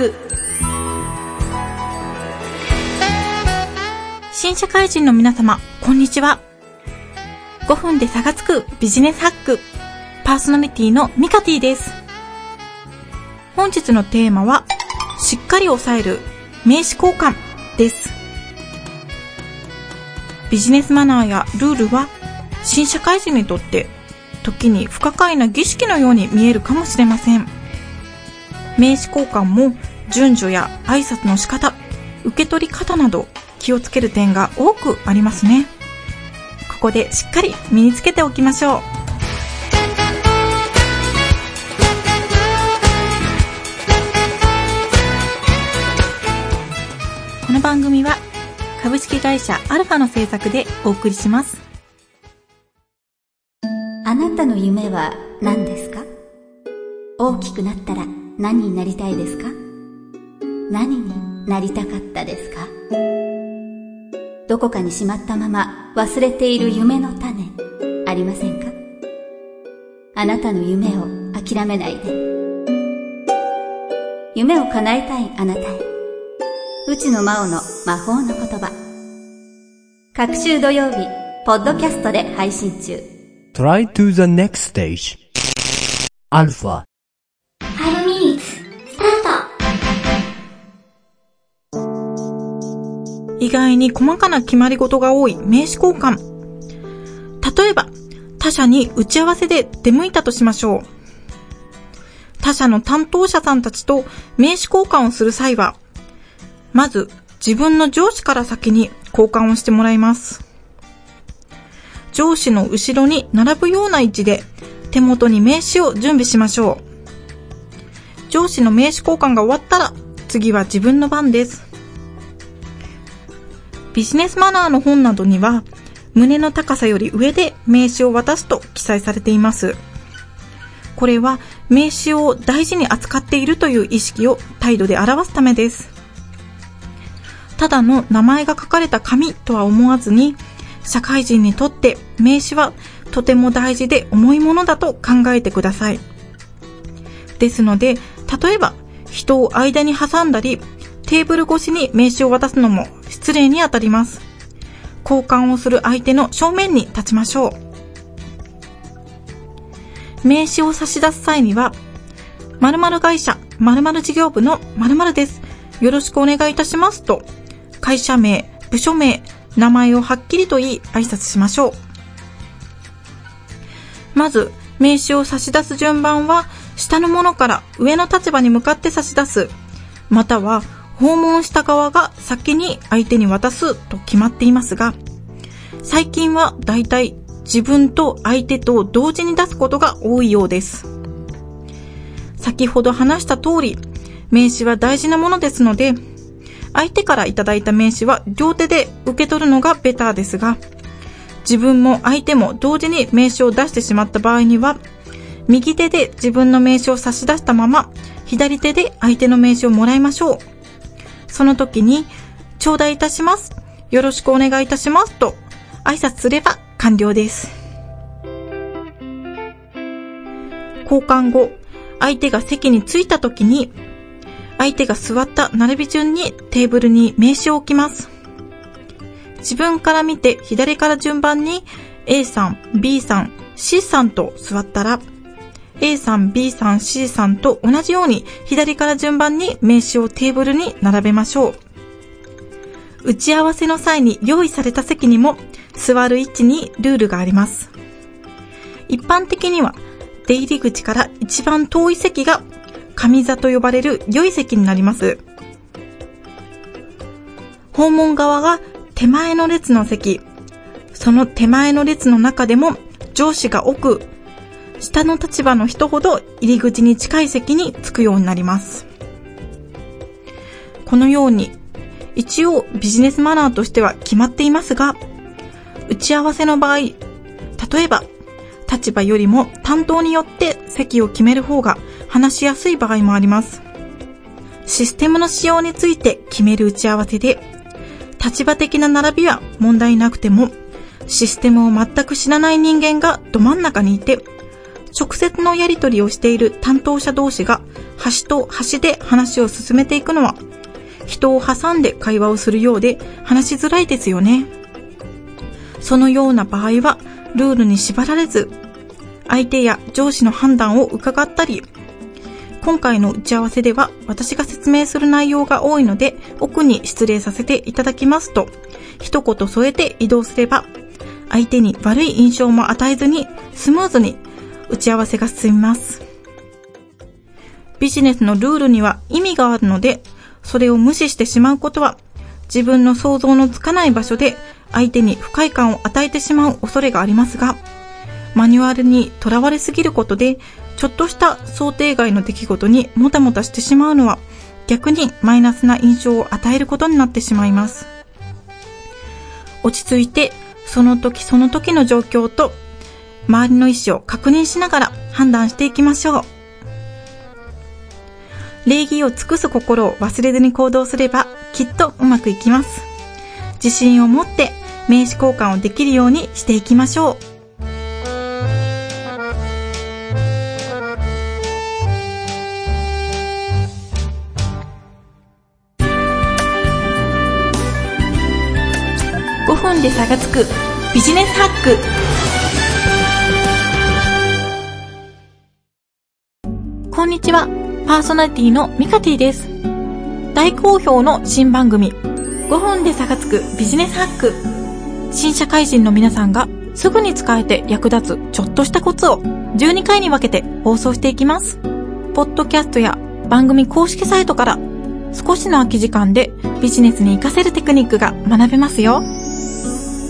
く新社会人の皆様、こんにちは。5分で差がつくビジネスハック、パーソナリティのミカティです。本日のテーマは、しっかり抑える名刺交換です。ビジネスマナーやルールは、新社会人にとって時に不可解な儀式のように見えるかもしれません。名刺交換も順序や挨拶の仕方、受け取り方など気をつける点が多くありますね。ここでしっかり身につけておきましょう。この番組は株式会社アルファの制作でお送りします。あなたの夢は何ですか？大きくなったら何になりたいですか？何になりたかったですか？どこかにしまったまま忘れている夢の種ありませんか？あなたの夢を諦めないで。夢を叶えたいあなたへ。内野真央の魔法の言葉。各週土曜日ポッドキャストで配信中。Try to the next stage. アルファ。意外に細かな決まり事が多い名刺交換。例えば、他社に打ち合わせで出向いたとしましょう。他社の担当者さんたちと名刺交換をする際は、まず自分の上司から先に交換をしてもらいます。上司の後ろに並ぶような位置で手元に名刺を準備しましょう。上司の名刺交換が終わったら次は自分の番です。ビジネスマナーの本などには胸の高さより上で名刺を渡すと記載されています。これは名刺を大事に扱っているという意識を態度で表すためです。ただの名前が書かれた紙とは思わずに社会人にとって名刺はとても大事で重いものだと考えてください。ですので、例えば人を間に挟んだり、テーブル越しに名刺を渡すのも失礼にあたります。交換をする相手の正面に立ちましょう。名刺を差し出す際には、〇〇会社、〇〇事業部の〇〇です。よろしくお願いいたしますと、会社名、部署名、名前をはっきりと言い挨拶しましょう。まず、名刺を差し出す順番は、下のものから上の立場に向かって差し出す、または訪問した側が先に相手に渡すと決まっていますが、最近はだいたい自分と相手と同時に出すことが多いようです。先ほど話した通り、名刺は大事なものですので、相手からいただいた名刺は両手で受け取るのがベターですが、自分も相手も同時に名刺を出してしまった場合には、右手で自分の名刺を差し出したまま、左手で相手の名刺をもらいましょう。その時に、頂戴いたします。よろしくお願いいたしますと、挨拶すれば完了です。交換後、相手が席に着いた時に、相手が座った並び順にテーブルに名刺を置きます。自分から見て左から順番に A さん、B さん、C さんと座ったら、A さん、B さん、C さんと同じように左から順番に名刺をテーブルに並べましょう。打ち合わせの際に用意された席にも座る位置にルールがあります。一般的には出入り口から一番遠い席が上座と呼ばれる良い席になります。訪問側が手前の列の席、その手前の列の中でも上司が奥、下の立場の人ほど入り口に近い席に着くようになります。このように、一応ビジネスマナーとしては決まっていますが、打ち合わせの場合、例えば立場よりも担当によって席を決める方が話しやすい場合もあります。システムの使用について決める打ち合わせで、立場的な並びは問題なくても、システムを全く知らない人間がど真ん中にいて、直接のやり取りをしている担当者同士が端と端で話を進めていくのは人を挟んで会話をするようで話しづらいですよね。そのような場合はルールに縛られず相手や上司の判断を伺ったり今回の打ち合わせでは私が説明する内容が多いので奥に失礼させていただきますと一言添えて移動すれば相手に悪い印象も与えずにスムーズに打ち合わせが進みます。ビジネスのルールには意味があるのでそれを無視してしまうことは自分の想像のつかない場所で相手に不快感を与えてしまう恐れがありますがマニュアルにとらわれすぎることでちょっとした想定外の出来事にもたもたしてしまうのは逆にマイナスな印象を与えることになってしまいます。落ち着いてその時その時の状況と周りの意思を確認しながら判断していきましょう。礼儀を尽くす心を忘れずに行動すればきっとうまくいきます。自信を持って名刺交換をできるようにしていきましょう。5分で差がつくビジネスハックこんにちはパーソナリティのミカティです大好評の新番組5分で差がつくビジネスハック新社会人の皆さんがすぐに使えて役立つちょっとしたコツを12回に分けて放送していきますポッドキャストや番組公式サイトから少しの空き時間でビジネスに活かせるテクニックが学べますよ。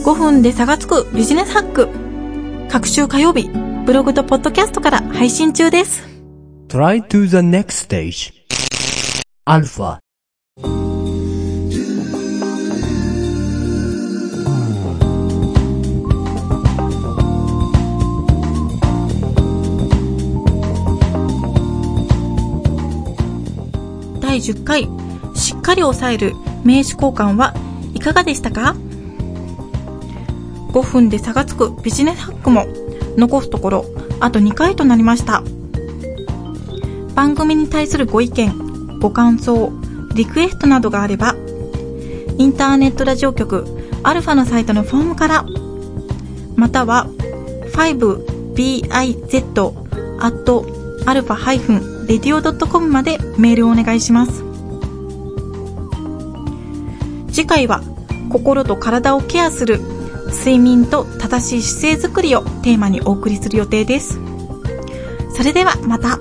5分で差がつくビジネスハック。各週火曜日、ブログとポッドキャストから配信中です。Try to the next stage. Alpha. 第10回、しっかり抑える名刺交換はいかがでしたか？5分で差がつくビジネスハックも残すところあと2回となりました番組に対するご意見ご感想リクエストなどがあればインターネットラジオ局アルファのサイトのフォームからまたは 5biz.alpha-radio.com までメールをお願いします次回は心と体をケアする睡眠と正しい姿勢づくりをテーマにお送りする予定です。それではまた。